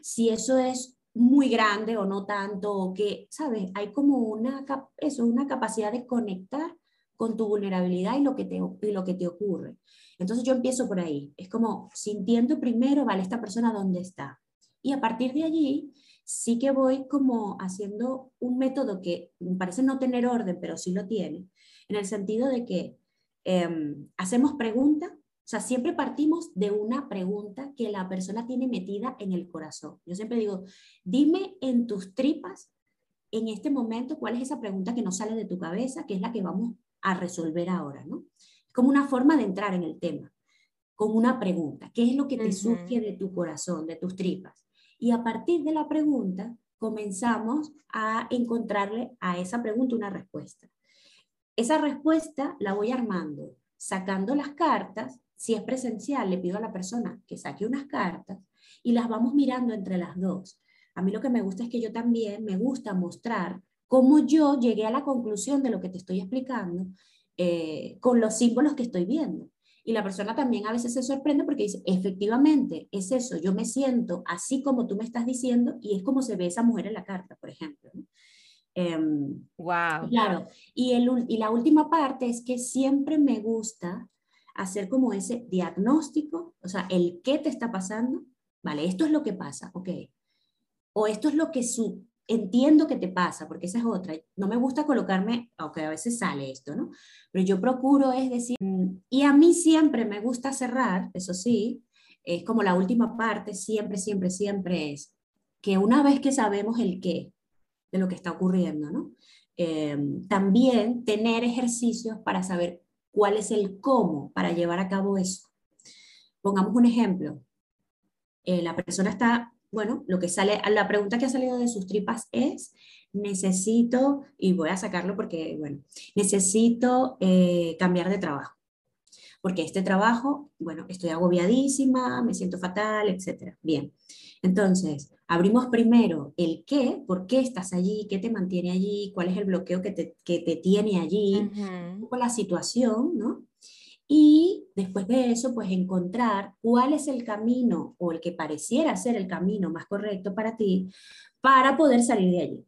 si eso es muy grande o no tanto, o que, ¿sabes? Hay como una, eso, una capacidad de conectar con tu vulnerabilidad y lo, que te, y lo que te ocurre. Entonces yo empiezo por ahí, es como sintiendo primero, vale, esta persona dónde está. Y a partir de allí, sí que voy como haciendo un método que parece no tener orden, pero sí lo tiene, en el sentido de que em, hacemos preguntas, o sea, siempre partimos de una pregunta que la persona tiene metida en el corazón. Yo siempre digo, dime en tus tripas, en este momento, cuál es esa pregunta que no sale de tu cabeza, que es la que vamos a resolver ahora, ¿no? Es como una forma de entrar en el tema, con una pregunta. ¿Qué es lo que te surge de tu corazón, de tus tripas? Y a partir de la pregunta comenzamos a encontrarle a esa pregunta una respuesta. Esa respuesta la voy armando, sacando las cartas. Si es presencial, le pido a la persona que saque unas cartas y las vamos mirando entre las dos. A mí lo que me gusta es que yo también me gusta mostrar cómo yo llegué a la conclusión de lo que te estoy explicando eh, con los símbolos que estoy viendo. Y la persona también a veces se sorprende porque dice, efectivamente, es eso, yo me siento así como tú me estás diciendo y es como se ve esa mujer en la carta, por ejemplo. wow. Em, claro, y, el, y la última parte es que siempre me gusta hacer como ese diagnóstico, o sea, el qué te está pasando, vale, esto es lo que pasa, ok, o esto es lo que su, entiendo que te pasa, porque esa es otra. No me gusta colocarme, aunque a veces sale esto, ¿no? Pero yo procuro es decir, mm, y a mí siempre me gusta cerrar, eso sí, es como la última parte, siempre, siempre, siempre es que una vez que sabemos el qué de lo que está ocurriendo, ¿no? Eh, también tener ejercicios para saber cuál es el cómo para llevar a cabo eso. Pongamos un ejemplo. Eh, la persona está, bueno, lo que sale, la pregunta que ha salido de sus tripas es, necesito, y voy a sacarlo porque, bueno, necesito eh, cambiar de trabajo. Porque este trabajo, bueno, estoy agobiadísima, me siento fatal, etc. Bien, entonces, abrimos primero el qué, por qué estás allí, qué te mantiene allí, cuál es el bloqueo que te, que te tiene allí, un poco la situación, ¿no? Y después de eso, pues encontrar cuál es el camino o el que pareciera ser el camino más correcto para ti para poder salir de allí.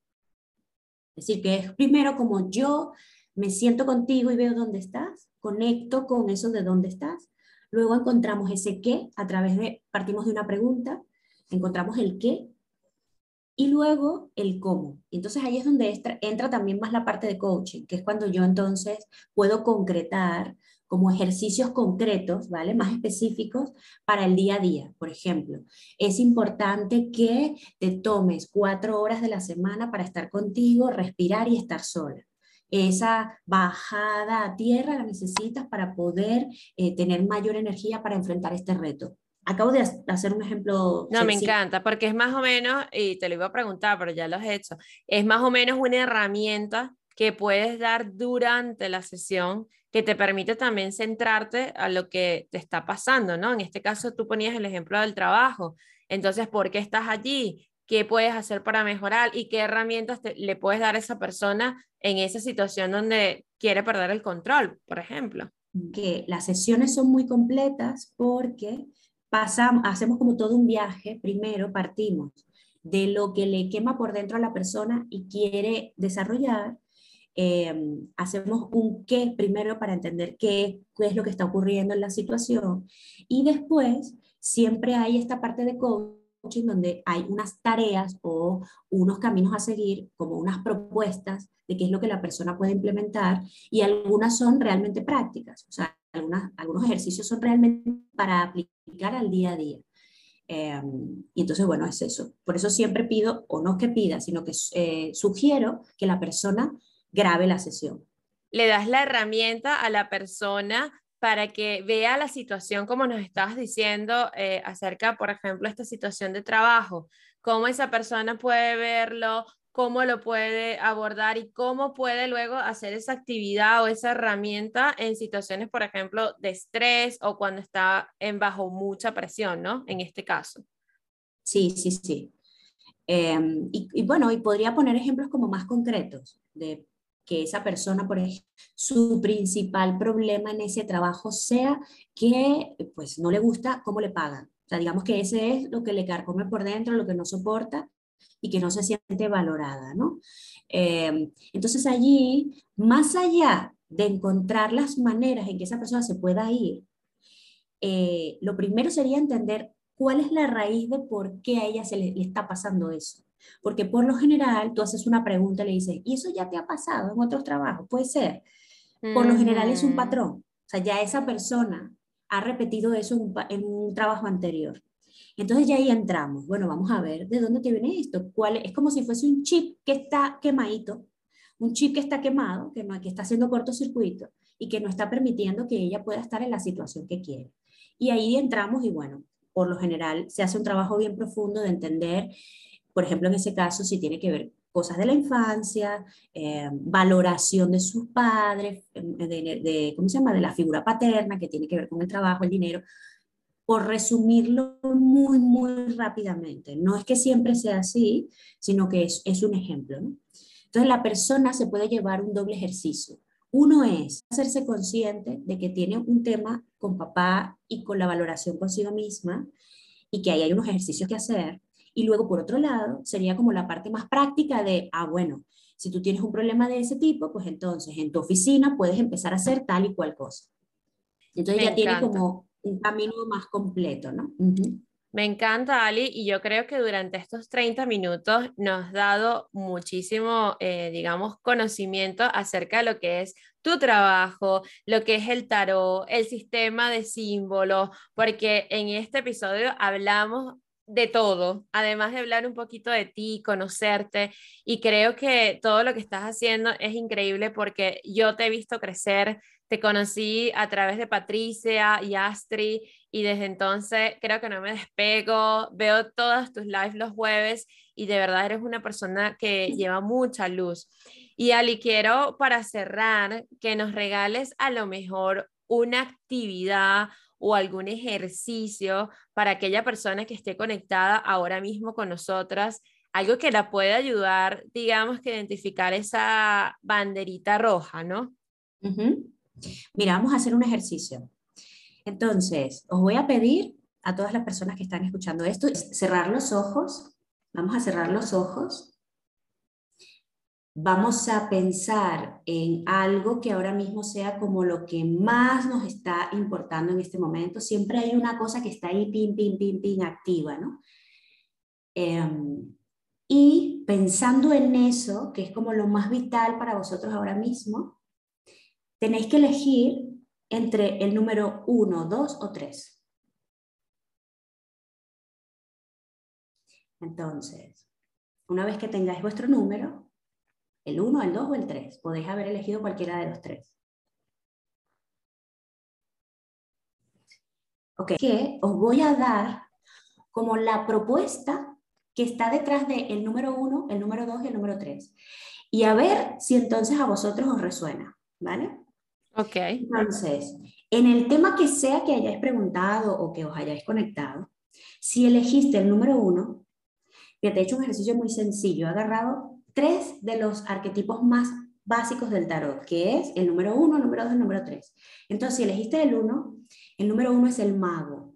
Es decir, que es primero como yo me siento contigo y veo dónde estás, conecto con eso de dónde estás. Luego encontramos ese qué a través de, partimos de una pregunta, encontramos el qué y luego el cómo. Entonces ahí es donde entra también más la parte de coaching, que es cuando yo entonces puedo concretar como ejercicios concretos, ¿vale? Más específicos para el día a día. Por ejemplo, es importante que te tomes cuatro horas de la semana para estar contigo, respirar y estar sola. Esa bajada a tierra la necesitas para poder eh, tener mayor energía para enfrentar este reto. Acabo de hacer un ejemplo. No, me encanta, porque es más o menos, y te lo iba a preguntar, pero ya lo has hecho, es más o menos una herramienta que puedes dar durante la sesión que te permite también centrarte a lo que te está pasando, ¿no? En este caso tú ponías el ejemplo del trabajo. Entonces, ¿por qué estás allí? ¿Qué puedes hacer para mejorar? ¿Y qué herramientas le puedes dar a esa persona en esa situación donde quiere perder el control, por ejemplo? Que las sesiones son muy completas porque pasamos, hacemos como todo un viaje. Primero partimos de lo que le quema por dentro a la persona y quiere desarrollar Em, hacemos un qué primero para entender qué, qué es lo que está ocurriendo en la situación y después siempre hay esta parte de coaching donde hay unas tareas o unos caminos a seguir, como unas propuestas de qué es lo que la persona puede implementar y algunas son realmente prácticas, o sea, algunas, algunos ejercicios son realmente para aplicar al día a día. Em, y entonces, bueno, es eso. Por eso siempre pido, o no que pida, sino que eh, sugiero que la persona grabe la sesión. Le das la herramienta a la persona para que vea la situación como nos estabas diciendo eh, acerca, por ejemplo, esta situación de trabajo, cómo esa persona puede verlo, cómo lo puede abordar y cómo puede luego hacer esa actividad o esa herramienta en situaciones, por ejemplo, de estrés o cuando está en bajo mucha presión, ¿no? En este caso. Sí, sí, sí. Em, y, bueno, y podría poner ejemplos como más concretos de que esa persona, por ejemplo, su principal problema en ese trabajo sea que pues no le gusta cómo le pagan. O sea, digamos que ese es lo que le carcome por dentro, lo que no soporta y que no se siente valorada, ¿no? Em, entonces allí, más allá de encontrar las maneras en que esa persona se pueda ir, eh, lo primero sería entender cuál es la raíz de por qué a ella se le está pasando eso. Porque por lo general tú haces una pregunta y le dices, ¿y eso ya te ha pasado en otros trabajos? Puede ser. Por lo general es un patrón. O sea, ya esa persona ha repetido eso en un, trabajo anterior. Entonces ya ahí entramos. Bueno, vamos a ver de dónde te viene esto. ¿Cuál es? como si fuese un chip que está quemadito, un chip que está quemado, que, no, que está haciendo cortocircuito y que no está permitiendo que ella pueda estar en la situación que quiere. Y ahí entramos y bueno, por lo general se hace un trabajo bien profundo de entender por ejemplo, en ese caso, si tiene que ver cosas de la infancia, eh, valoración de sus padres, em, de, ¿cómo se llama?, de la figura paterna, que tiene que ver con el trabajo, el dinero, por resumirlo muy, muy rápidamente. No es que siempre sea así, sino que es, es un ejemplo. ¿no? Entonces, la persona se puede llevar un doble ejercicio. Uno es hacerse consciente de que tiene un tema con papá y con la valoración consigo misma y que ahí hay unos ejercicios que hacer y luego, por otro lado, sería como la parte más práctica de, ah, bueno, si tú tienes un problema de ese tipo, pues entonces en tu oficina puedes empezar a hacer tal y cual cosa. Entonces ya tiene como un camino más completo, ¿no? Me encanta, Ali, y yo creo que durante estos 30 minutos nos has dado muchísimo, eh, digamos, conocimiento acerca de lo que es tu trabajo, lo que es el tarot, el sistema de símbolos, porque en este episodio hablamos de todo, además de hablar un poquito de ti, conocerte, y creo que todo lo que estás haciendo es increíble porque yo te he visto crecer, te conocí a través de Patricia y Astrid, y desde entonces creo que no me despego, veo todos tus lives los jueves y de verdad eres una persona que lleva mucha luz. Y Ali, quiero para cerrar que nos regales a lo mejor una actividad o algún ejercicio para aquella persona que esté conectada ahora mismo con nosotras, algo que la pueda ayudar, digamos, que identificar esa banderita roja, ¿no? Mira, vamos a hacer un ejercicio. Entonces, os voy a pedir a todas las personas que están escuchando esto, cerrar los ojos. Vamos a cerrar los ojos vamos a pensar en algo que ahora mismo sea como lo que más nos está importando en este momento. Siempre hay una cosa que está ahí, pin, pin, pin, pin, activa, ¿no? Em, y pensando en eso, que es como lo más vital para vosotros ahora mismo, tenéis que elegir entre el número 1, 2 o 3. Entonces, una vez que tengáis vuestro número, el 1, el 2 o el 3. Podéis haber elegido cualquiera de los tres. Ok, que os voy a dar como la propuesta que está detrás del el número 1, el número 2 y el número 3. Y a ver si entonces a vosotros os resuena, ¿vale? Ok. Entonces, en el tema que sea que hayáis preguntado o que os hayáis conectado, si elegiste el número 1, que te he hecho un ejercicio muy sencillo, he agarrado tres de los arquetipos más básicos del tarot, que es el número uno, el número dos, el número tres. Entonces, si elegiste el uno, el número uno es el mago.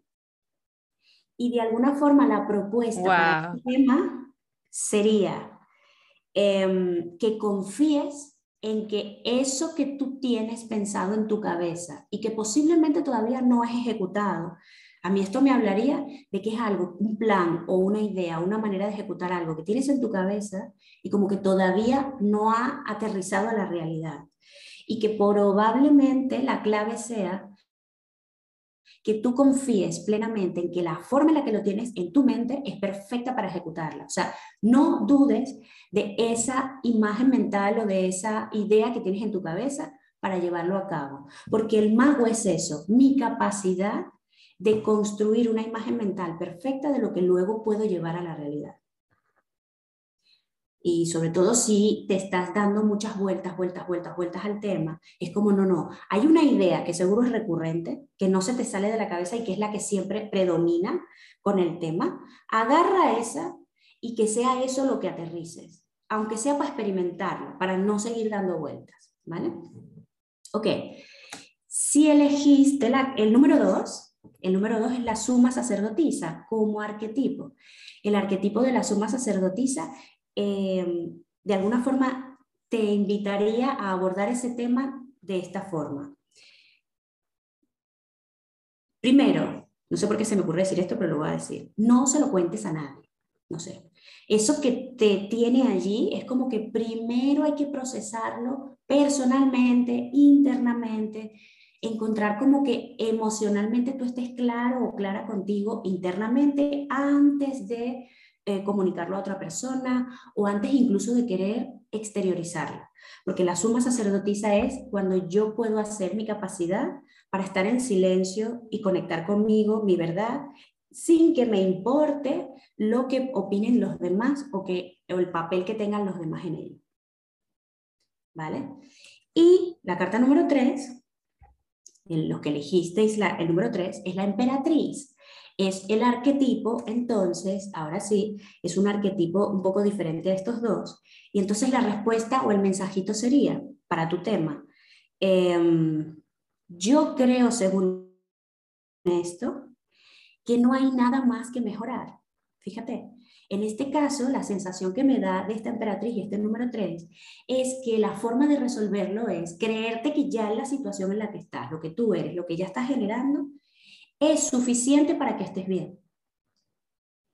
Y de alguna forma la propuesta para el tema sería em, que confíes en que eso que tú tienes pensado en tu cabeza y que posiblemente todavía no has ejecutado, a mí esto me hablaría de que es algo, un plan o una idea, una manera de ejecutar algo que tienes en tu cabeza y como que todavía no ha aterrizado a la realidad. Y que probablemente la clave sea que tú confíes plenamente en que la forma en la que lo tienes en tu mente es perfecta para ejecutarla. O sea, no dudes de esa imagen mental o de esa idea que tienes en tu cabeza para llevarlo a cabo. Porque el mago es eso, mi capacidad de construir una imagen mental perfecta de lo que luego puedo llevar a la realidad. Y sobre todo si te estás dando muchas vueltas, vueltas, vueltas, vueltas al tema, es como, no, no, hay una idea que seguro es recurrente, que no se te sale de la cabeza y que es la que siempre predomina con el tema, agarra esa y que sea eso lo que aterrices, aunque sea para experimentarlo, para no seguir dando vueltas, ¿vale? Ok, si elegiste la, el número dos, el número dos es la suma sacerdotisa como arquetipo. El arquetipo de la suma sacerdotisa, em, de alguna forma, te invitaría a abordar ese tema de esta forma. Primero, no sé por qué se me ocurre decir esto, pero lo voy a decir. No se lo cuentes a nadie. No sé. Eso que te tiene allí es como que primero hay que procesarlo personalmente, internamente, encontrar como que emocionalmente tú estés claro o clara contigo internamente antes de eh, comunicarlo a otra persona o antes incluso de querer exteriorizarla. Porque la suma sacerdotisa es cuando yo puedo hacer mi capacidad para estar en silencio y conectar conmigo, mi verdad, sin que me importe lo que opinen los demás o, que, el papel que tengan los demás en ello. ¿Vale? Y la carta número 3 los que elegisteis el número 3, es la emperatriz. Es el arquetipo, entonces, ahora sí, es un arquetipo un poco diferente a estos dos. Y entonces la respuesta o el mensajito sería, para tu tema, em, yo creo, según esto, que no hay nada más que mejorar. Fíjate, en este caso, la sensación que me da de esta emperatriz y este número 3 es que la forma de resolverlo es creerte que ya la situación en la que estás, lo que tú eres, lo que ya estás generando, es suficiente para que estés bien.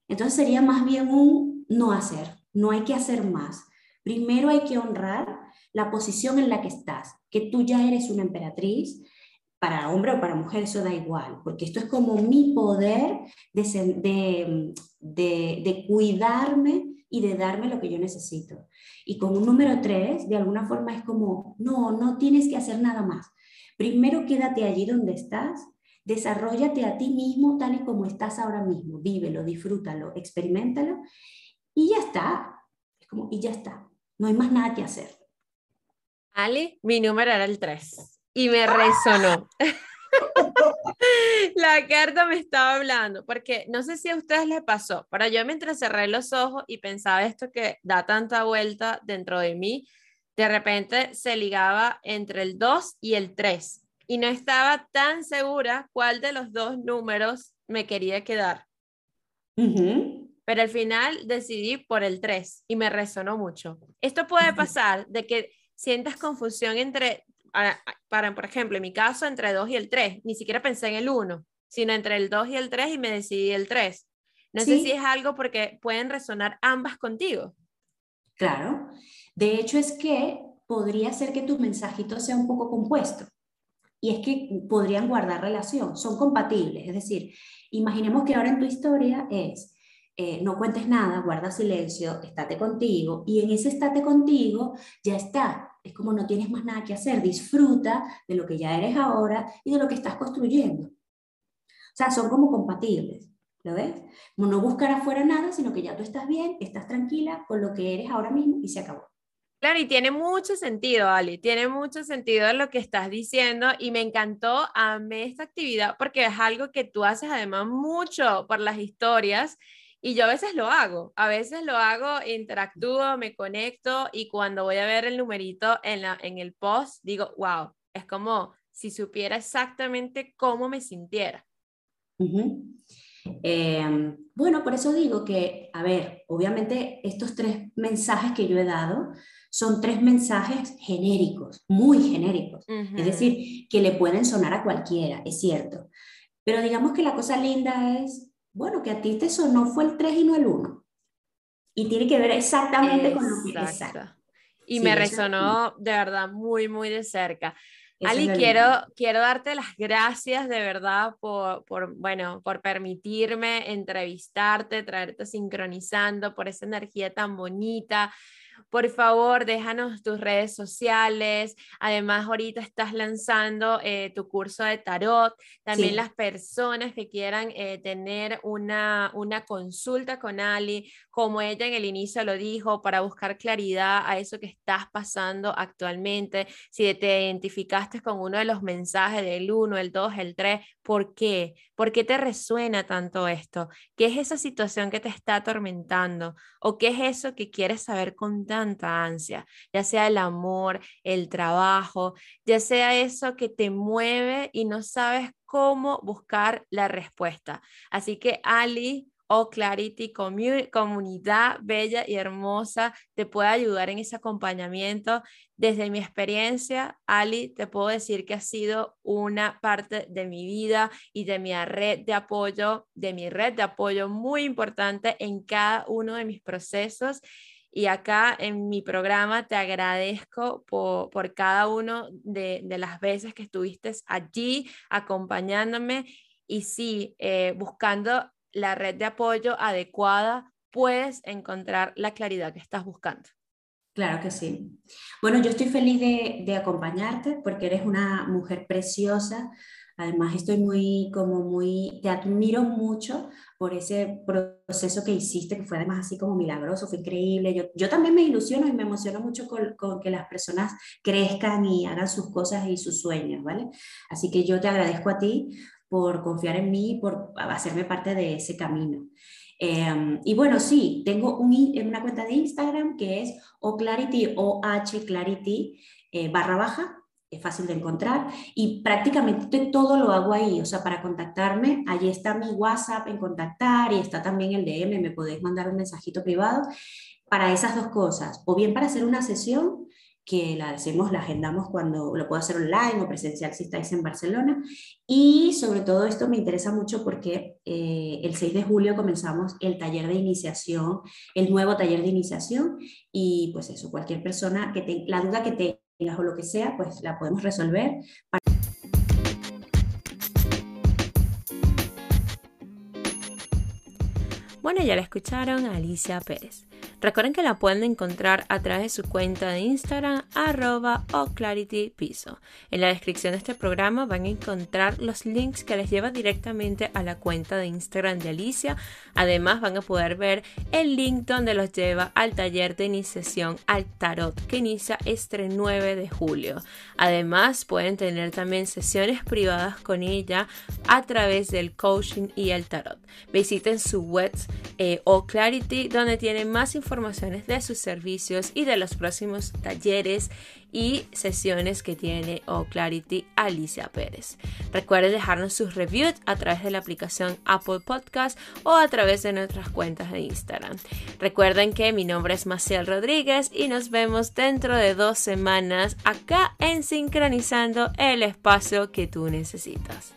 Entonces sería más bien un no hacer, no hay que hacer más. Primero hay que honrar la posición en la que estás, que tú ya eres una emperatriz, para hombre o para mujer, eso da igual, porque esto es como mi poder de, de, de, cuidarme y de darme lo que yo necesito. Y con un número 3, de alguna forma es como, no, no tienes que hacer nada más. Primero quédate allí donde estás, desarrollate a ti mismo tal y como estás ahora mismo, vívelo, disfrútalo, experimentalo y ya está. Es como, y ya está. No hay más nada que hacer. Ali, mi número era el 3 y me resonó. [LAUGHS] La carta me estaba hablando, porque no sé si a ustedes les pasó, pero yo mientras cerré los ojos y pensaba esto que da tanta vuelta dentro de mí, de repente se ligaba entre el 2 y el 3 y no estaba tan segura cuál de los dos números me quería quedar. Pero al final decidí por el 3 y me resonó mucho. Esto puede pasar de que sientas confusión entre, para, por ejemplo, en mi caso, entre 2 y el 3. Ni siquiera pensé en el 1, sino entre el 2 y el 3 y me decidí el 3. No sé si es algo porque pueden resonar ambas contigo. Claro. De hecho, es que podría ser que tu mensajito sea un poco compuesto. Y es que podrían guardar relación, son compatibles. Es decir, imaginemos que ahora en tu historia es, eh, no cuentes nada, guarda silencio, estate contigo, y en ese estate contigo ya está. Es como no tienes más nada que hacer, disfruta de lo que ya eres ahora y de lo que estás construyendo. O sea, son como compatibles. ¿Lo ves? Como no buscar afuera nada, sino que ya tú estás bien, estás tranquila con lo que eres ahora mismo y se acabó. Claro, y tiene mucho sentido, Ali, tiene mucho sentido lo que estás diciendo y me encantó, amé esta actividad porque es algo que tú haces además mucho por las historias y yo a veces lo hago, a veces lo hago, interactúo, me conecto y cuando voy a ver el numerito en, la, en el post, digo, wow, es como si supiera exactamente cómo me sintiera. Em, bueno, por eso digo que, a ver, obviamente estos tres mensajes que yo he dado son tres mensajes genéricos, muy genéricos. Es decir, que le pueden sonar a cualquiera, es cierto. Pero digamos que la cosa linda es, bueno, que a ti te sonó fue el 3 y no el 1. Y tiene que ver exactamente con lo que... Exacto. Y me resonó de verdad muy, muy de cerca. Ali, quiero, quiero darte las gracias de verdad por, por, bueno, por permitirme entrevistarte, traerte sincronizando, por esa energía tan bonita. Por favor, déjanos tus redes sociales. Además, ahorita estás lanzando eh, tu curso de tarot. También las personas que quieran eh, tener una, una consulta con Ali, como ella en el inicio lo dijo, para buscar claridad a eso que estás pasando actualmente. Si te identificaste con uno de los mensajes del 1, el 2, el 3, ¿por qué? ¿Por qué te resuena tanto esto? ¿Qué es esa situación que te está atormentando? ¿O qué es eso que quieres saber con tanta ansia? Ya sea el amor, el trabajo, ya sea eso que te mueve y no sabes cómo buscar la respuesta. Así que Ali, o Clarity Comunidad Bella y Hermosa te puede ayudar en ese acompañamiento. Desde mi experiencia, Ali, te puedo decir que ha sido una parte de mi vida y de mi red de apoyo, de mi red de apoyo muy importante en cada uno de mis procesos. Y acá en mi programa te agradezco por, por cada uno de, de, las veces que estuviste allí acompañándome y sí, eh, buscando la red de apoyo adecuada, puedes encontrar la claridad que estás buscando. Claro que sí. Bueno, yo estoy feliz de, acompañarte porque eres una mujer preciosa. Además, estoy muy, como muy, te admiro mucho por ese proceso que hiciste, que fue además así como milagroso, fue increíble. Yo, yo también me ilusiono y me emociono mucho con, que las personas crezcan y hagan sus cosas y sus sueños, ¿vale? Así que yo te agradezco a ti por confiar en mí, por hacerme parte de ese camino. Em, y bueno, sí, tengo una cuenta de Instagram que es oclarity, o h clarity eh, barra baja, fácil de encontrar y prácticamente todo lo hago ahí, o sea, para contactarme, allí está mi WhatsApp en contactar y está también el DM, me podéis mandar un mensajito privado para esas dos cosas, o bien para hacer una sesión que la hacemos, la agendamos cuando lo puedo hacer online o presencial si estáis en Barcelona. Y sobre todo esto me interesa mucho porque eh, el 6 de julio comenzamos el taller de iniciación, el nuevo taller de iniciación y pues eso, cualquier persona que tenga la duda que o lo que sea, pues la podemos resolver. Para bueno, ya la escucharon Alicia Pérez. Recuerden que la pueden encontrar a través de su cuenta de Instagram arroba o piso. En la descripción de este programa van a encontrar los links que les llevan directamente a la cuenta de Instagram de Alicia. Además van a poder ver el link donde los lleva al taller de iniciación al tarot que inicia este 9 de julio. Además pueden tener también sesiones privadas con ella a través del coaching y el tarot. Visiten su web eh, o Clarity donde tienen más informaciones de sus servicios y de los próximos talleres y sesiones que tiene O Clarity Alicia Pérez. Recuerden dejarnos sus reviews a través de la aplicación Apple Podcast o a través de nuestras cuentas de Instagram. Recuerden que mi nombre es Maciel Rodríguez y nos vemos dentro de dos semanas acá en Sincronizando el espacio que tú necesitas.